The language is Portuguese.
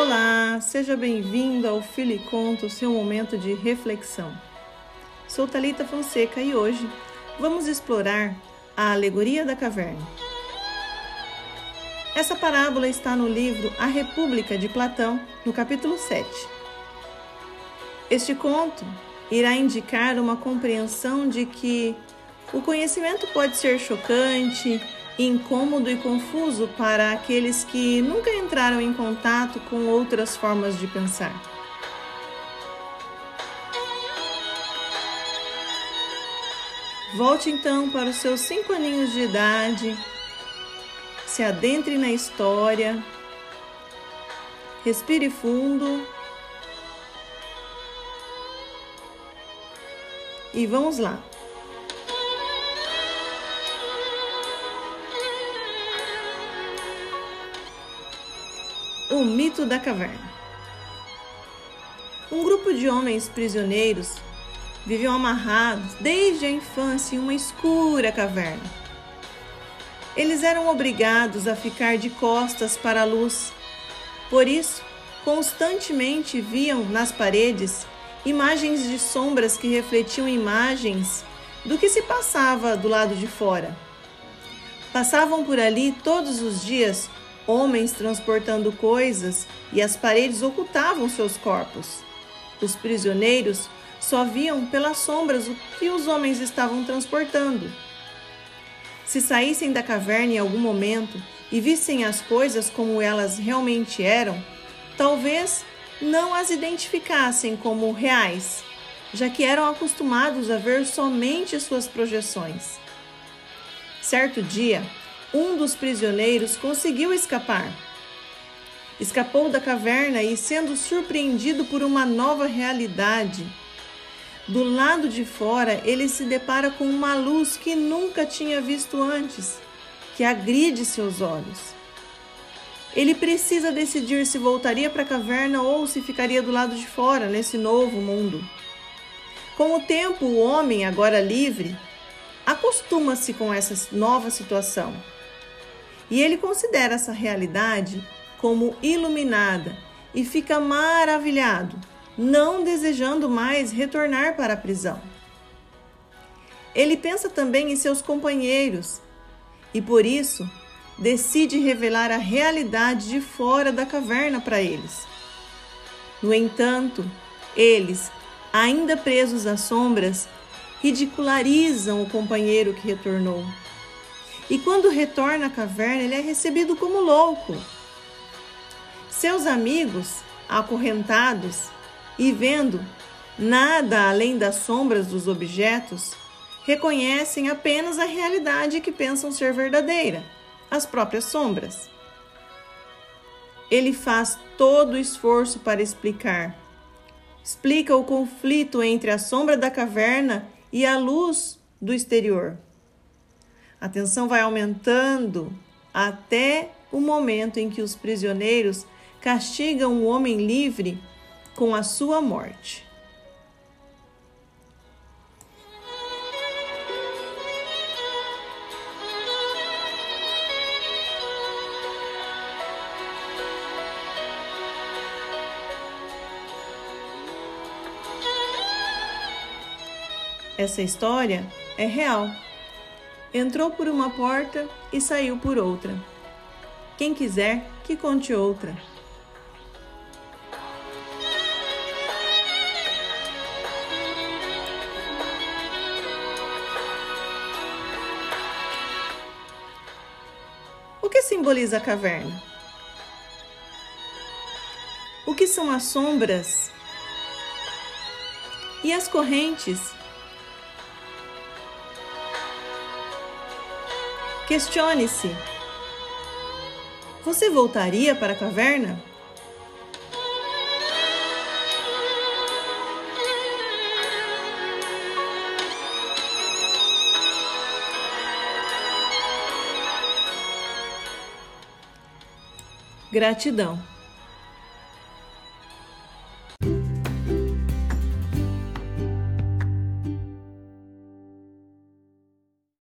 Olá, seja bem-vindo ao Filho e Conto, seu momento de reflexão. Sou Talita Fonseca e hoje vamos explorar a alegoria da caverna. Essa parábola está no livro A República de Platão, no capítulo 7. Este conto irá indicar uma compreensão de que o conhecimento pode ser chocante, incômodo e confuso para aqueles que nunca entraram em contato com outras formas de pensar. Volte então para os seus cinco aninhos de idade, se adentre na história, respire fundo e vamos lá. O mito da caverna. Um grupo de homens prisioneiros viviam amarrados desde a infância em uma escura caverna. Eles eram obrigados a ficar de costas para a luz. Por isso, constantemente viam nas paredes imagens de sombras que refletiam imagens do que se passava do lado de fora. Passavam por ali todos os dias homens transportando coisas e as paredes ocultavam seus corpos. Os prisioneiros só viam pelas sombras o que os homens estavam transportando. Se saíssem da caverna em algum momento e vissem as coisas como elas realmente eram, talvez não as identificassem como reais, já que eram acostumados a ver somente suas projeções. Certo dia, um dos prisioneiros conseguiu escapar. Escapou da caverna e, sendo surpreendido por uma nova realidade, do lado de fora ele se depara com uma luz que nunca tinha visto antes, que agride seus olhos. Ele precisa decidir se voltaria para a caverna ou se ficaria do lado de fora, nesse novo mundo. Com o tempo, o homem, agora livre, acostuma-se com essa nova situação e ele considera essa realidade como iluminada e fica maravilhado, não desejando mais retornar para a prisão. Ele pensa também em seus companheiros e por isso decide revelar a realidade de fora da caverna para eles. No entanto, eles, ainda presos às sombras, ridicularizam o companheiro que retornou e quando retorna à caverna, ele é recebido como louco. Seus amigos, acorrentados e vendo nada além das sombras dos objetos, reconhecem apenas a realidade que pensam ser verdadeira, as próprias sombras. Ele faz todo o esforço para explicar. Explica o conflito entre a sombra da caverna e a luz do exterior. A tensão vai aumentando até o momento em que os prisioneiros castigam o homem livre com a sua morte. Essa história é real. Entrou por uma porta e saiu por outra. Quem quiser, que conte outra. O que simboliza a caverna? O que são as sombras? E as correntes Questione-se: Você voltaria para a caverna? Gratidão.